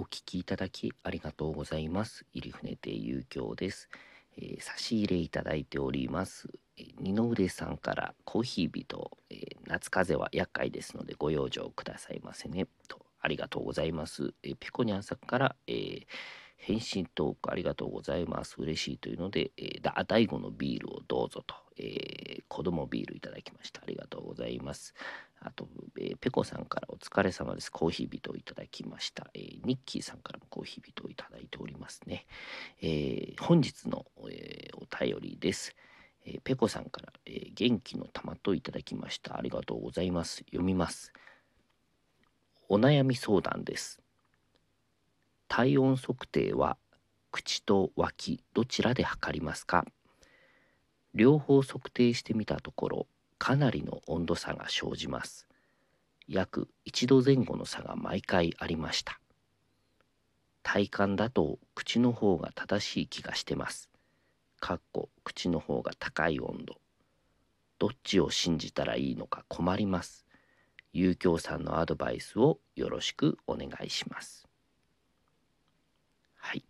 お聞きいただきありがとうございます。入船亭遊興です、えー差し入れいただいております。えー二の腕さんからコーヒー人、えー夏風邪は厄介ですのでご養生くださいませね。とありがとうございます。えーペコニャンさんから、えー返信トークありがとうございます。嬉しいというので、えー、だ大悟のビールをどうぞと、えー子供ビールいただきました。ありがとうございます。あと、えーペコさんからお疲れ様です。コーヒー人をいただきました。えーニッキーさんからもコーヒー人をいただいておりますね。えー本日の、えーお便りです。えーペコさんから、えー元気の玉といただきました。ありがとうございます。読みます。お悩み相談です。体温測定は口と脇どちらで測りますか？両方測定してみたところかなりの温度差が生じます。約1度前後の差が毎回ありました。体感だと口の方が正しい気がしてます。かっこ口の方が高い温度。どっちを信じたらいいのか困ります。有京さんのアドバイスをよろしくお願いします。はい、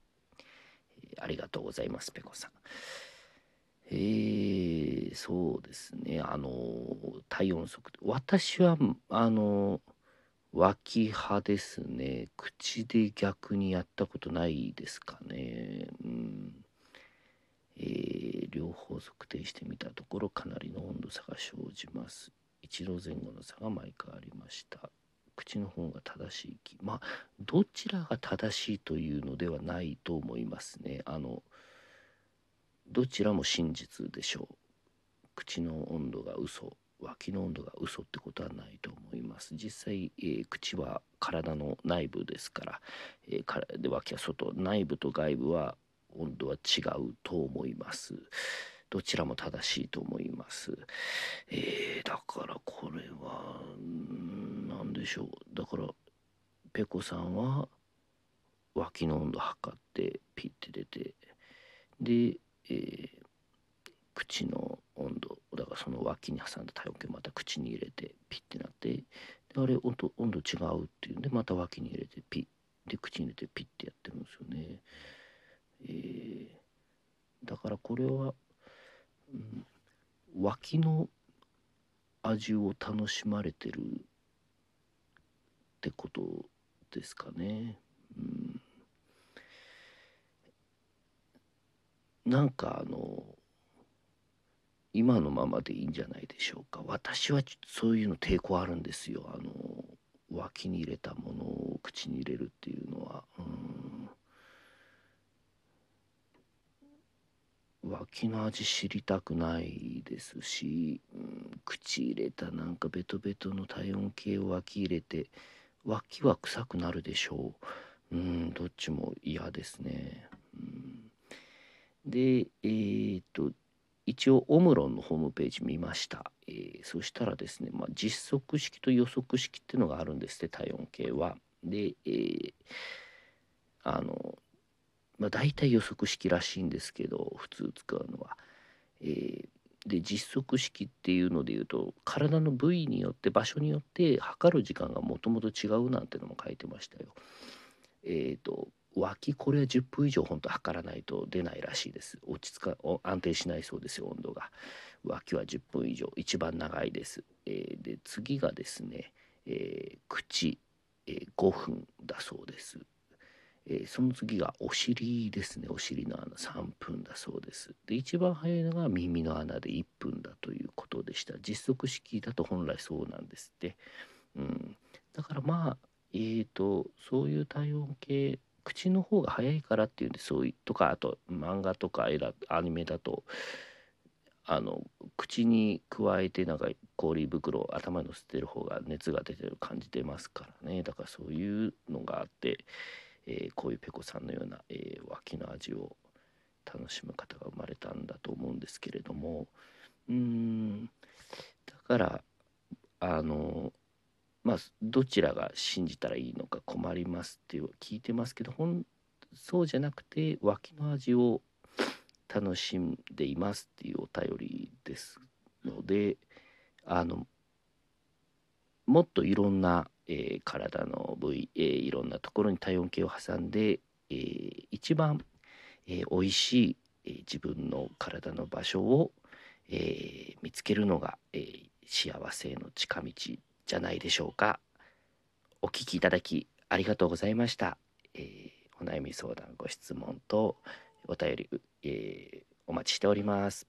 ありがとうございますペコさん。そうですね。あの体温測定。私はあの脇派ですね。口で逆にやったことないですかね。うん。えー両方測定してみたところかなりの温度差が生じます。1度前後の差が毎回ありました。口の方が正しい気。まあどちらが正しいというのではないと思いますね。あのどちらも真実でしょう。口の温度が嘘脇の温度が嘘ってことはないと思います。実際、えー口は体の内部ですから、えーからで脇は外内部と外部は温度は違うと思います。どちらも正しいと思います。えーだからこれはうんなんでしょう。だからペコさんは脇の温度測ってピッて出てで、えー口の脇に挟んだ体温計また口に入れてピッてなってであれ温度温度違うっていうんでまた脇に入れてピッで口に入れてピッてやってるんですよね。えーだからこれは、うん、脇の味を楽しまれてるってことですかね。うん、なんかあの今のままでいいんじゃないでしょうか。私はそういうの抵抗あるんですよ。あの脇に入れたものを口に入れるっていうのは。うん。脇の味知りたくないですし、うん、口入れたなんかベトベトの体温計を脇入れて脇は臭くなるでしょう。うんどっちも嫌ですね。うん。でえー、と一応オムロンのホームページ見ました、えーそしたらですね、まあ、実測式と予測式っていうのがあるんですって体温計は。で、えーあのまあ大体予測式らしいんですけど普通使うのは。えーで実測式っていうので言うと体の部位によって場所によって測る時間がもともと違うなんてのも書いてましたよ。えっ、と脇これ10分以上本当測らないと出ないらしいです。落ち着か安定しないそうですよ温度が。脇は10分以上。一番長いです、えーで次がですね、えー口、えー5分だそうです、えーその次がお尻ですね。お尻の穴。3分だそうです。で一番早いのが耳の穴で1分だということでした。実測式だと本来そうなんですって、うん、だからまあえー、とそういう体温計口の方が早いからっていうんでそういうとかあと漫画とか絵だアニメだとあの口に加えてなんか氷袋を頭に乗せてる方が熱が出てる感じ出ますからね。だからそういうのがあって、えーこういうペコさんのような、えー脇の味を楽しむ方が生まれたんだと思うんですけれども。うーん。だからあのまあどちらが信じたらいいのか困りますっていう聞いてますけどほんそうじゃなくて脇の味を楽しんでいますっていうお便りですのであのもっといろんな、えー、体の部位、えー、いろんなところに体温計を挟んで、えー、一番、えー、美味しい、えー、自分の体の場所を、えー、見つけるのが、えー、幸せの近道じゃないでしょうか。お聞きいただきありがとうございました。えー、お悩み相談ご質問とお便り、えー、お待ちしております。